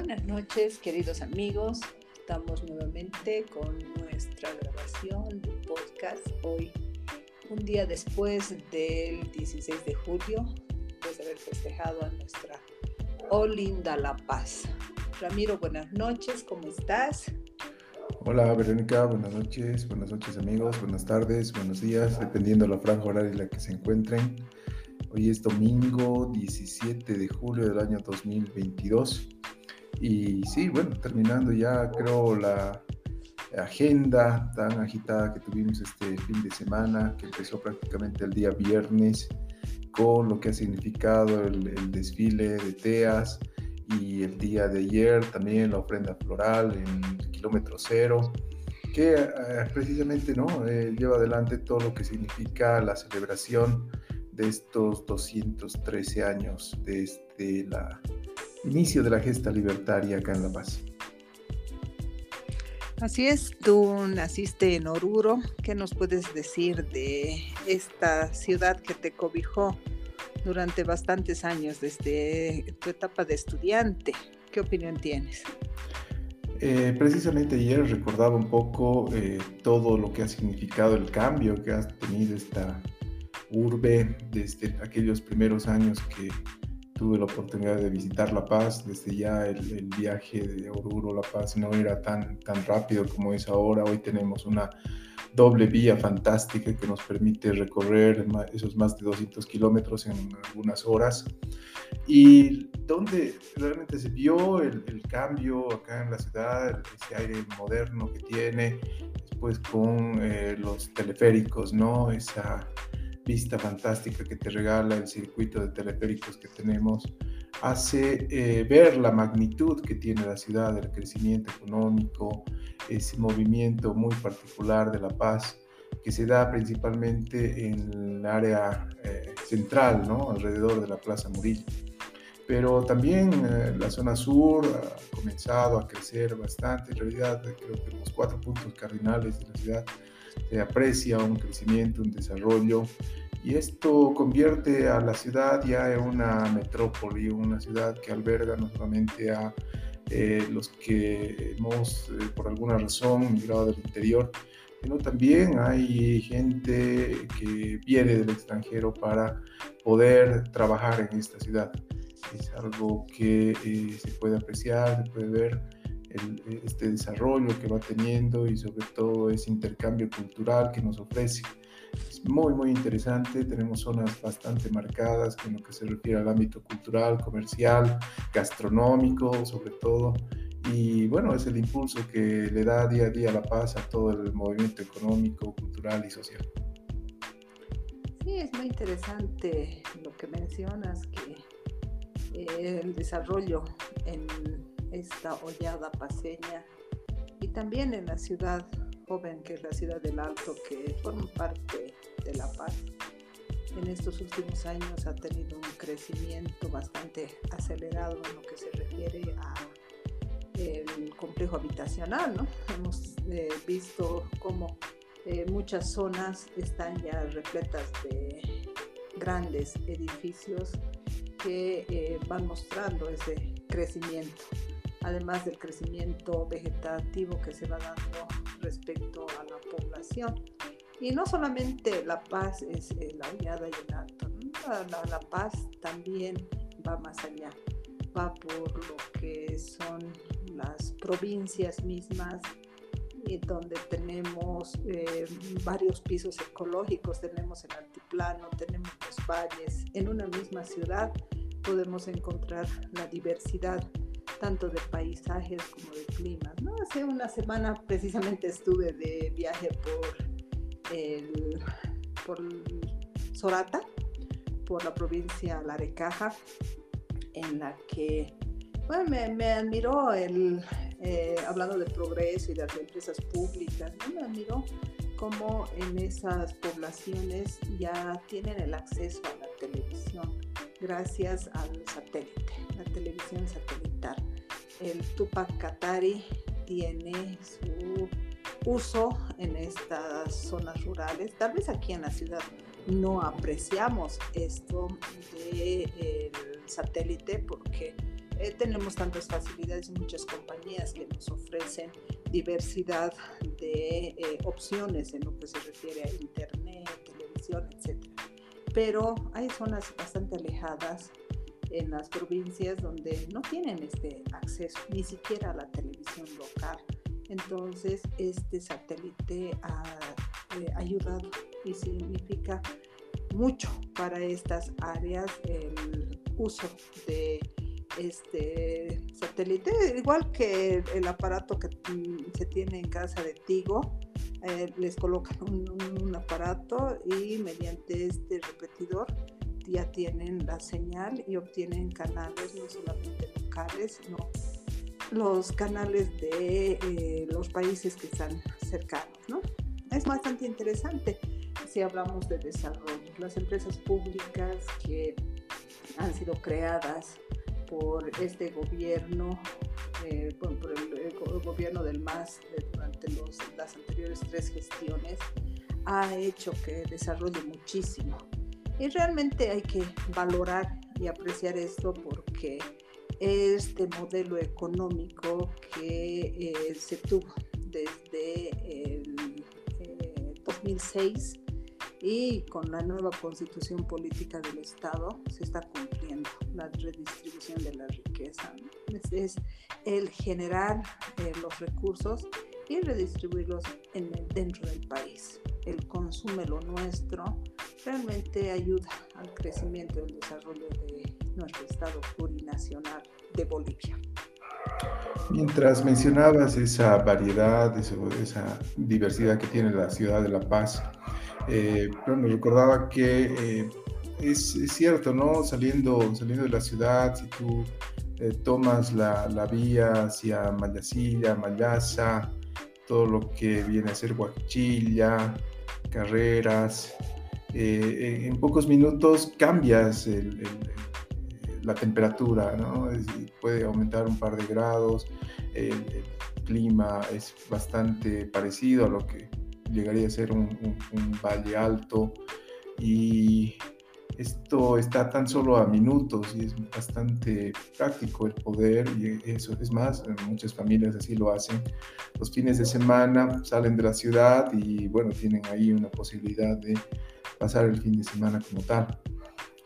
Buenas noches, queridos amigos. Estamos nuevamente con nuestra grabación de podcast hoy, un día después del 16 de julio, después de haber festejado a nuestra Oh Linda La Paz. Ramiro, buenas noches, ¿cómo estás? Hola Verónica, buenas noches, buenas noches amigos, buenas tardes, buenos días, dependiendo de la franja horaria en la que se encuentren. Hoy es domingo 17 de julio del año 2022 y sí, bueno, terminando ya creo la agenda tan agitada que tuvimos este fin de semana, que empezó prácticamente el día viernes, con lo que ha significado el, desfile de TEAS y el día de ayer también la ofrenda floral en el kilómetro cero, que eh, precisamente ¿no? Eh, lleva adelante todo lo que significa la celebración de estos 213 años desde la inicio de la gesta libertaria acá en La Paz. Así es, tú naciste en Oruro. ¿Qué nos puedes decir de esta ciudad que te cobijó durante bastantes años desde tu etapa de estudiante? ¿Qué opinión tienes? Eh, precisamente ayer recordaba un poco eh, todo lo que ha significado el cambio que ha tenido esta urbe desde aquellos primeros años que tuve la oportunidad de visitar La Paz, desde ya el, viaje de Oruro La Paz no era tan, tan rápido como es ahora, hoy tenemos una doble vía fantástica que nos permite recorrer esos más de 200 kilómetros en algunas horas y donde realmente se vio el, cambio acá en la ciudad, ese aire moderno que tiene, después con eh, los teleféricos, ¿no? Esa vista fantástica que te regala el circuito de teleféricos que tenemos, hace eh, ver la magnitud que tiene la ciudad, el crecimiento económico, ese movimiento muy particular de La Paz que se da principalmente en el área eh, central, ¿no? alrededor de la Plaza Murillo. Pero también eh, la zona sur ha comenzado a crecer bastante. En realidad, creo que los cuatro puntos cardinales de la ciudad se aprecia un crecimiento, un desarrollo y esto convierte a la ciudad ya en una metrópoli, una ciudad que alberga no solamente a eh, los que hemos eh, por alguna razón migrado del interior, sino también hay gente que viene del extranjero para poder trabajar en esta ciudad. Es algo que eh, se puede apreciar, se puede ver este desarrollo que va teniendo y sobre todo ese intercambio cultural que nos ofrece. Muy, muy interesante. Tenemos zonas bastante marcadas en lo que se refiere al ámbito cultural, comercial, gastronómico, sobre todo. Y bueno, es el impulso que le da día a día la paz a todo el movimiento económico, cultural y social. Sí, es muy interesante lo que mencionas, que eh, el desarrollo en esta hollada paseña y también en la ciudad que es la ciudad del Alto, que forma parte de La Paz. En estos últimos años ha tenido un crecimiento bastante acelerado en lo que se refiere a el complejo habitacional, ¿no? Hemos eh, visto cómo eh, muchas zonas están ya repletas de grandes edificios que eh, van mostrando ese crecimiento, además del crecimiento vegetativo que se va dando respecto a la población. Y no solamente la paz es eh, la hollada y el alto, la, paz también va más allá, va por lo que son las provincias mismas, y donde tenemos eh, varios pisos ecológicos, tenemos el altiplano, tenemos los valles, en una misma ciudad podemos encontrar la diversidad tanto de paisajes como de climas. Hace una semana precisamente estuve de viaje por, el, por Sorata, por la provincia Larecaja, en la que bueno, me, admiró el, eh, hablando de progreso y de las empresas públicas, me admiró cómo en esas poblaciones ya tienen el acceso a la televisión gracias al satélite, la televisión satelital. El Tupac Katari tiene su uso en estas zonas rurales. Tal vez aquí en la ciudad no apreciamos esto del satélite porque eh, tenemos tantas facilidades y muchas compañías que nos ofrecen diversidad de eh, opciones en lo que se refiere a internet, televisión, etc. Pero hay zonas bastante alejadas en las provincias donde no tienen este acceso ni siquiera a la televisión local. Entonces, este satélite ha eh, ayudado y significa mucho para estas áreas el uso de este satélite, igual que el aparato que mm, se tiene en casa de Tigo, eh, les colocan un, aparato y mediante este repetidor ya tienen la señal y obtienen canales no solamente locales, sino los canales de eh, los países que están cercanos, ¿no? Es bastante interesante si hablamos de desarrollo. Las empresas públicas que han sido creadas por este gobierno, eh, por, el, gobierno del MAS durante las anteriores tres gestiones, ha hecho que desarrolle muchísimo. Y realmente hay que valorar y apreciar esto porque este modelo económico que eh, se tuvo desde el 2006 eh, y con la nueva constitución política del Estado se está cumpliendo la redistribución de la riqueza. Es, el generar eh, los recursos y redistribuirlos en dentro del país. El consume lo nuestro realmente ayuda al crecimiento y al desarrollo de nuestro Estado plurinacional de Bolivia. Mientras mencionabas esa variedad, esa diversidad que tiene la ciudad de La Paz, eh, me recordaba que eh, es, cierto, ¿no? Saliendo, saliendo de la ciudad, si tú eh, tomas la, la, vía hacia Mayasilla, Mayasa, todo lo que viene a ser Huachilla, Carreras, en pocos minutos cambias la temperatura, ¿no? puede aumentar un par de grados, el clima es bastante parecido a lo que llegaría a ser un, valle alto y esto está tan solo a minutos y es bastante práctico el poder y eso es más, muchas familias así lo hacen. Los fines de semana salen de la ciudad y bueno, tienen ahí una posibilidad de pasar el fin de semana como tal.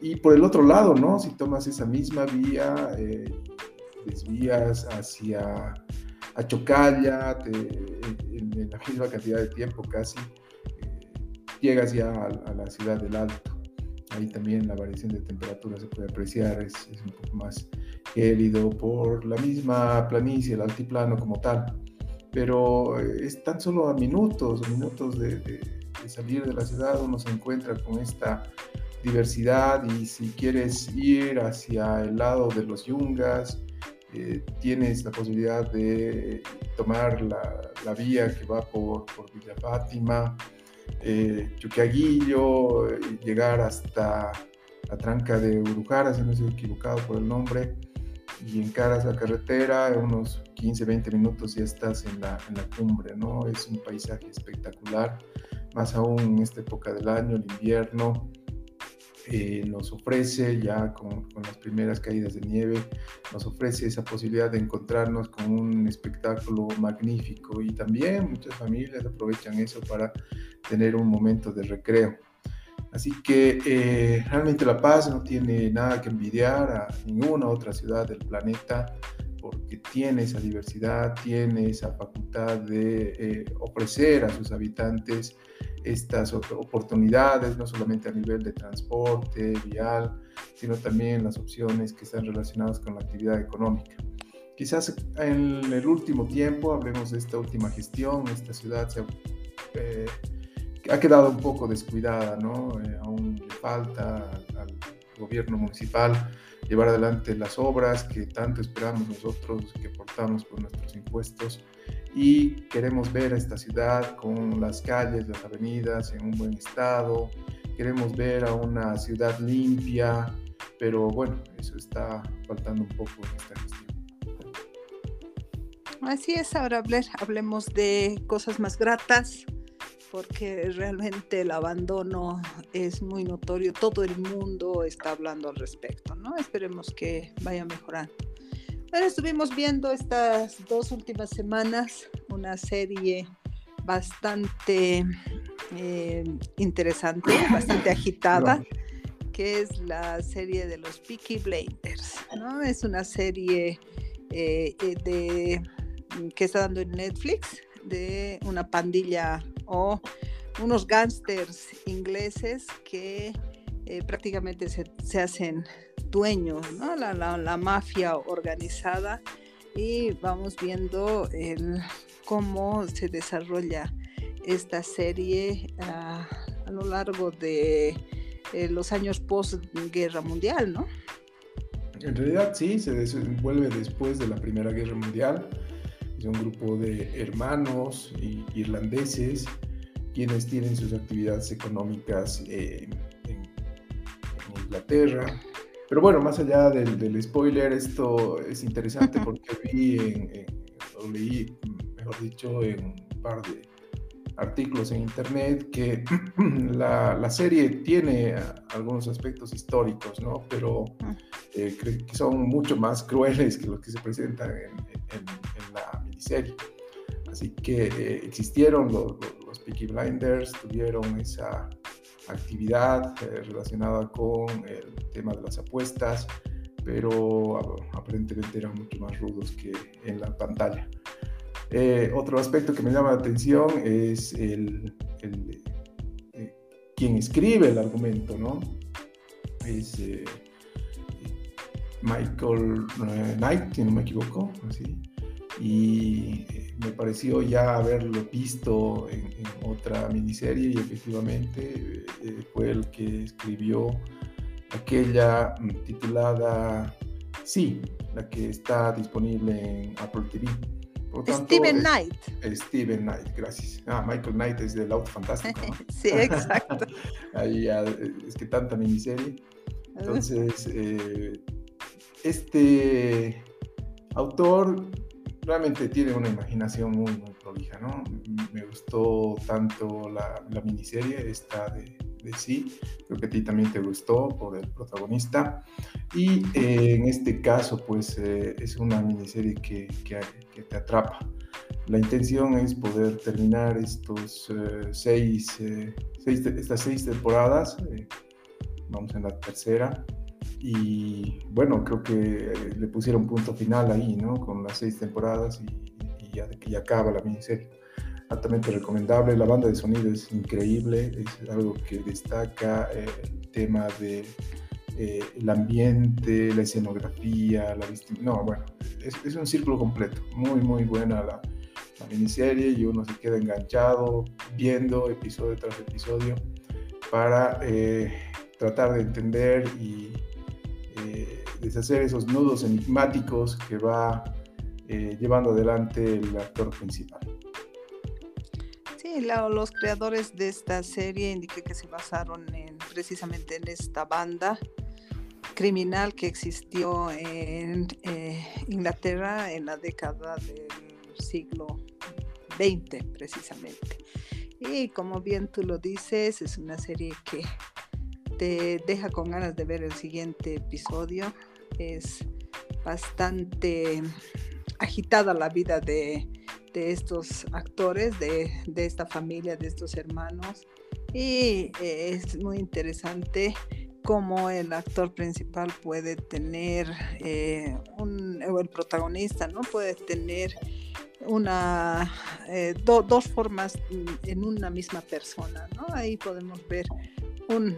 Y por el otro lado, ¿no? Si tomas esa misma vía, eh, desvías hacia a Chocalla, en, la misma cantidad de tiempo casi, eh, llegas ya a, la ciudad del Alto. Ahí también la variación de temperatura se puede apreciar, es, un poco más gélido por la misma planicie, el altiplano como tal. Pero eh, es tan solo a minutos, minutos de salir de la ciudad, uno se encuentra con esta diversidad y si quieres ir hacia el lado de los yungas, eh, tienes la posibilidad de tomar la, vía que va por, Villa Fátima, eh, Chuquiaguillo, eh, llegar hasta la tranca de Urujara, si no estoy equivocado por el nombre, y encaras la carretera, unos 15, 20 minutos ya estás en la, en la cumbre, ¿no? Es un paisaje espectacular, más aún en esta época del año, el invierno, eh, nos ofrece ya con, las primeras caídas de nieve, nos ofrece esa posibilidad de encontrarnos con un espectáculo magnífico y también muchas familias aprovechan eso para tener un momento de recreo. Así que eh, realmente La Paz no tiene nada que envidiar a ninguna otra ciudad del planeta porque tiene esa diversidad, tiene esa facultad de eh, ofrecer a sus habitantes estas oportunidades, no solamente a nivel de transporte, vial, sino también las opciones que están relacionadas con la actividad económica. Quizás en el último tiempo, hablemos de esta última gestión, esta ciudad se, eh, ha quedado un poco descuidada, ¿no? Eh, aún le falta al gobierno municipal llevar adelante las obras que tanto esperamos nosotros que portamos por nuestros impuestos. Y queremos ver a esta ciudad con las calles, las avenidas en un buen estado, queremos ver a una ciudad limpia, pero bueno, eso está faltando un poco en esta gestión. Así es, ahora hablemos de cosas más gratas, porque realmente el abandono es muy notorio, todo el mundo está hablando al respecto, ¿no? Esperemos que vaya mejorando. Bueno, estuvimos viendo estas dos últimas semanas una serie bastante eh, interesante, bastante agitada, que es la serie de los Peaky Blinders. ¿no? Es una serie eh, eh, de, que está dando en Netflix de una pandilla o unos gángsters ingleses que prácticamente se, se, hacen dueños, ¿no? la, la, la, mafia organizada y vamos viendo el, cómo se desarrolla esta serie ah, a lo largo de eh, los años post-guerra mundial, ¿no? En realidad sí, se desenvuelve después de la Primera Guerra Mundial. Es un grupo de hermanos irlandeses quienes tienen sus actividades económicas en, Inglaterra. Pero bueno, más allá del, spoiler, esto es interesante porque vi en, lo leí, mejor dicho, en un par de artículos en internet que la, serie tiene algunos aspectos históricos, ¿no? Pero eh, que son mucho más crueles que los que se presentan en, la miniserie. Así que eh, existieron los, los, Peaky Blinders, tuvieron esa actividad eh, relacionada con el tema de las apuestas, pero aparentemente eran mucho más rudos que en la pantalla. Eh, otro aspecto que me llama la atención es el, quien escribe el argumento, ¿no? Es Michael Knight, si no me equivoco, así. Y me pareció ya haberlo visto en, otra miniserie y efectivamente fue el que escribió aquella mm, titulada Sí, la que está disponible en Apple TV. Steven Knight. Steven Knight, gracias. Ah, Michael Knight es del auto fantástico. sí, exacto. Ahí es que tanta miniserie. Entonces, eh, este autor realmente tiene una imaginación muy, muy prolija, ¿no? Me gustó tanto la, la miniserie, esta de, de, sí, creo que a ti también te gustó por el protagonista. Y eh, en este caso, pues eh, es una miniserie que, que, que, te atrapa. La intención es poder terminar estos eh, seis, seis, estas seis temporadas, vamos en la tercera, y bueno, creo que le pusieron punto final ahí, ¿no? Con las seis temporadas y, y ya, acaba la miniserie. Altamente recomendable, la banda de sonido es increíble, es algo que destaca el tema de eh, el ambiente, la escenografía, la No, bueno, es, un círculo completo. Muy, muy buena la, miniserie y uno se queda enganchado viendo episodio tras episodio para eh, tratar de entender y eh, deshacer esos nudos enigmáticos que va llevando adelante el actor principal. Sí, los creadores de esta serie indiqué que se basaron en, precisamente en esta banda criminal que existió en eh, Inglaterra en la década del siglo XX precisamente. Y como bien tú lo dices, es una serie que te deja con ganas de ver el siguiente episodio. Es bastante agitada la vida de, estos actores, de, de, esta familia, de estos hermanos. Y es muy interesante cómo el actor principal puede tener, eh, o el protagonista, ¿no? Puede tener una, eh, dos formas en una misma persona. Ahí podemos ver un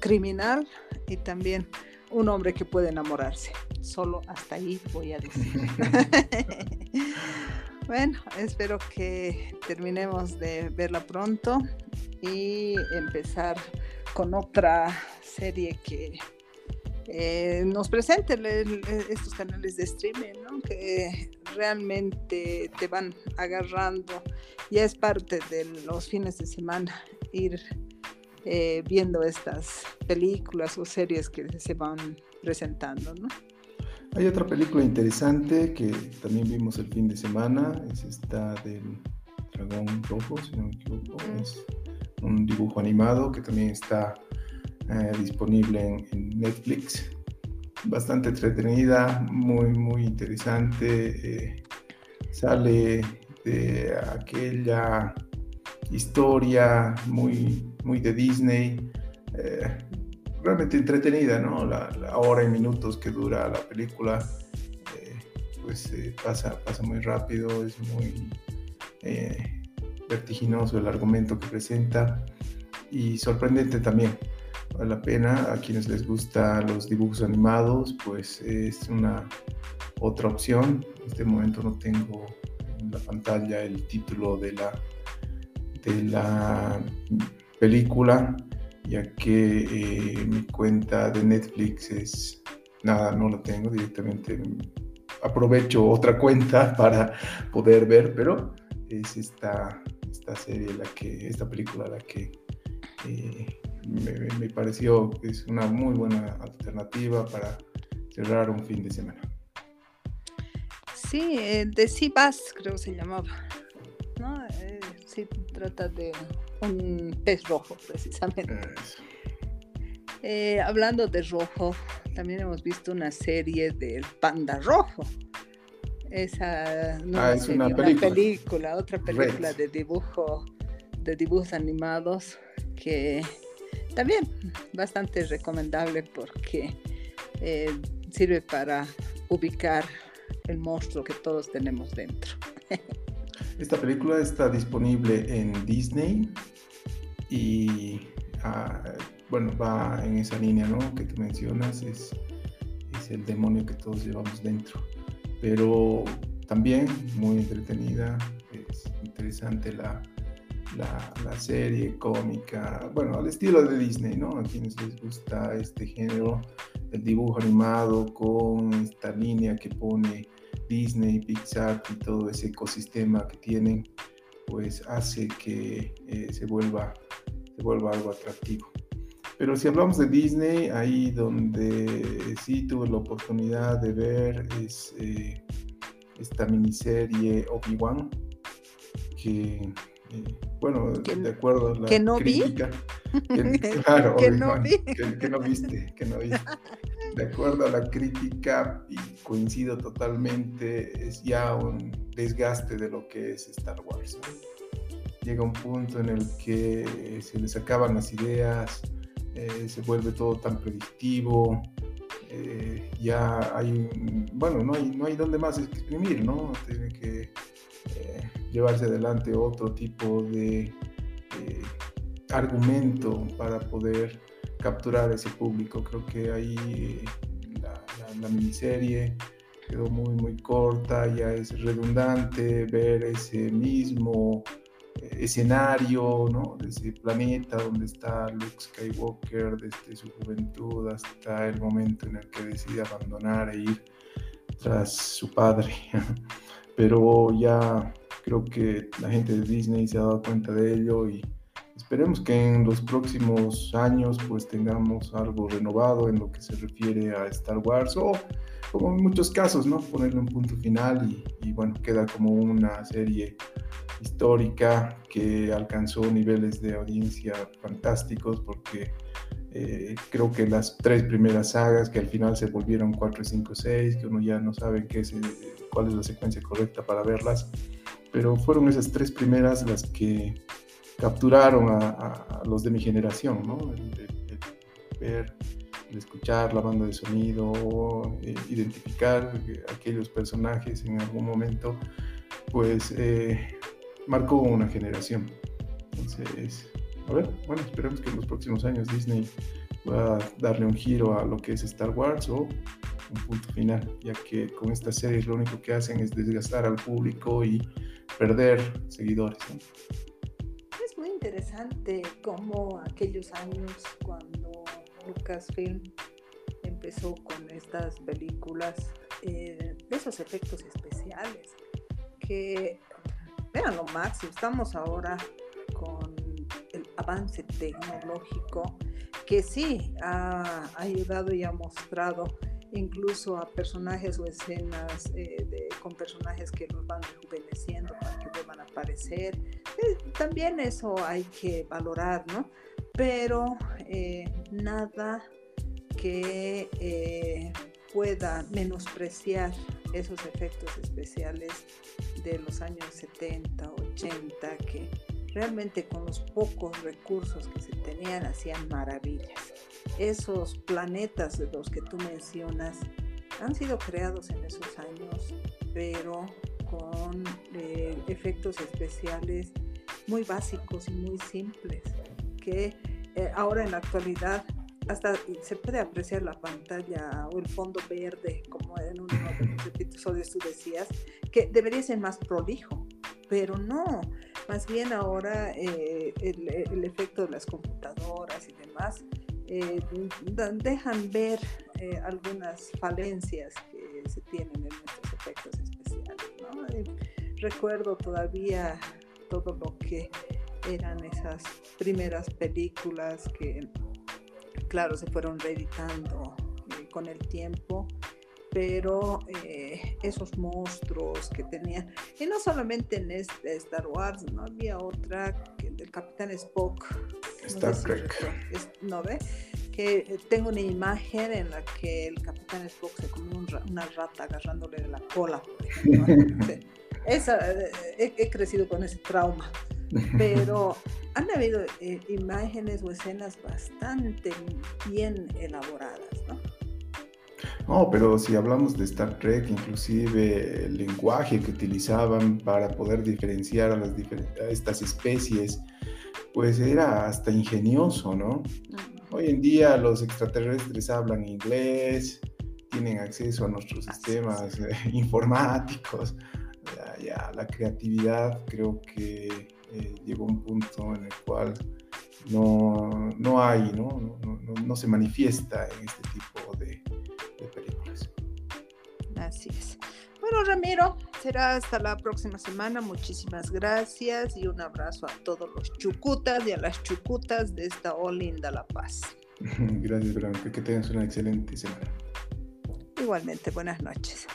criminal y también un hombre que puede enamorarse. Solo hasta ahí voy a decir. bueno, espero que terminemos de verla pronto y empezar con otra serie que eh, nos presente estos canales de streaming, ¿no? que realmente te van agarrando. Ya es parte de los fines de semana ir eh, viendo estas películas o series que se van presentando. ¿no? Hay otra película interesante que también vimos el fin de semana, es esta del Dragón Rojo, si no me equivoco. Es un dibujo animado que también está eh, disponible en, Netflix. bastante entretenida, muy, muy interesante. sale de aquella historia muy, muy de Disney, realmente entretenida, ¿no? La, hora y minutos que dura la película, pues pasa, pasa muy rápido, es muy vertiginoso el argumento que presenta y sorprendente también. Vale la pena a quienes les gustan los dibujos animados, pues es una otra opción. En este momento no tengo en la pantalla el título de la, de la película, ya que eh, mi cuenta de Netflix es nada, no la tengo directamente. Aprovecho otra cuenta para poder ver, pero es esta, esta serie, la que, esta película la que eh, me, pareció que es una muy buena alternativa para cerrar un fin de semana. Sí, eh, de Sibas creo se llamaba. ¿no? Eh, sí, trata de un pez rojo precisamente. hablando de rojo, también hemos visto una serie del panda rojo. Esa no ah, es una, película. otra película de dibujo, de dibujos animados que también bastante recomendable porque eh, sirve para ubicar el monstruo que todos tenemos dentro. Esta película está disponible en Disney y ah, bueno, va en esa línea ¿no? que tú mencionas, es, es el demonio que todos llevamos dentro. Pero también muy entretenida, es interesante la, la, serie cómica, bueno, al estilo de Disney, ¿no? A quienes les gusta este género, el dibujo animado con esta línea que pone Disney, Pixar y todo ese ecosistema que tienen, pues hace que eh, se, vuelva, se vuelva algo atractivo. Pero si hablamos de Disney, ahí donde sí tuve la oportunidad de ver es eh, esta miniserie Obi-Wan, que eh, bueno, de acuerdo a la que no crítica. Vi. Que, claro, que, no vi. Que, no viste, que no viste. De acuerdo a la crítica, y coincido totalmente, es ya un desgaste de lo que es Star Wars. Llega un punto en el que se les acaban las ideas, eh, se vuelve todo tan predictivo, eh, ya hay, bueno, no hay, no hay donde más exprimir, ¿no? Tiene que llevarse adelante otro tipo de eh, argumento para poder capturar ese público. Creo que ahí la, miniserie quedó muy muy corta, ya es redundante ver ese mismo eh, escenario, ¿no? De ese planeta donde está Luke Skywalker desde su juventud hasta el momento en el que decide abandonar e ir tras su padre. Pero ya Creo que la gente de Disney se ha dado cuenta de ello y esperemos que en los próximos años pues tengamos algo renovado en lo que se refiere a Star Wars o como en muchos casos, ¿no? Ponerle un punto final y, bueno, queda como una serie histórica que alcanzó niveles de audiencia fantásticos porque eh, creo que las tres primeras sagas que al final se volvieron 4, 5, 6, que uno ya no sabe qué es, cuál es la secuencia correcta para verlas, pero fueron esas tres primeras las que capturaron a, los de mi generación, ¿no? El, escuchar la banda de sonido, eh, identificar aquellos personajes en algún momento, pues eh, marcó una generación. Entonces, a ver, bueno, esperemos que en los próximos años Disney pueda darle un giro a lo que es Star Wars o un punto final, ya que con estas series lo único que hacen es desgastar al público y perder seguidores. Es muy interesante cómo aquellos años cuando Lucasfilm empezó con estas películas, eh, esos efectos especiales, que vean lo máximo, estamos ahora con el avance tecnológico que sí ha ayudado y ha mostrado incluso a personajes o escenas eh, con personajes que los van rejuveneciendo para que vuelvan a aparecer. Eh, también eso hay que valorar, ¿no? Pero eh, nada que pueda menospreciar esos efectos especiales de los años 70, 80, que realmente con los pocos recursos que se tenían hacían maravillas. Esos planetas de los que tú mencionas han sido creados en esos años, pero con eh, efectos especiales muy básicos y muy simples, que eh, ahora en la actualidad hasta se puede apreciar la pantalla o el fondo verde, como en uno de los episodios tú decías, que debería ser más prolijo, pero no, más bien ahora eh, el, efecto de las computadoras y demás eh, dejan ver eh, algunas falencias que se tienen en estos efectos recuerdo todavía todo lo que eran esas primeras películas que, claro, se fueron reeditando con el tiempo pero eh, esos monstruos que tenían, y no solamente en este Star Wars, ¿no? Había otra que, del Capitán Spock. Star Trek. ¿No ve? Que eh, tengo una imagen en la que el Capitán Spock se comió una rata agarrándole de la cola, Esa, eh, he, crecido con ese trauma. Pero han habido imágenes o escenas bastante bien elaboradas, ¿no? No, pero si hablamos de Star Trek, inclusive el lenguaje que utilizaban para poder diferenciar a, las estas especies, pues era hasta ingenioso, ¿no? Hoy en día los extraterrestres hablan inglés, tienen acceso a nuestros sistemas eh, informáticos. Ya, la creatividad creo que eh, llegó a un punto en el cual no, no hay, ¿no? No, se manifiesta en este tipo de, Así es. Bueno, Ramiro, será hasta la próxima semana. Muchísimas gracias y un abrazo a todos los chucutas y a las chucutas de esta Olinda La Paz. Gracias, Blanca. Que tengas una excelente semana. Igualmente, buenas noches.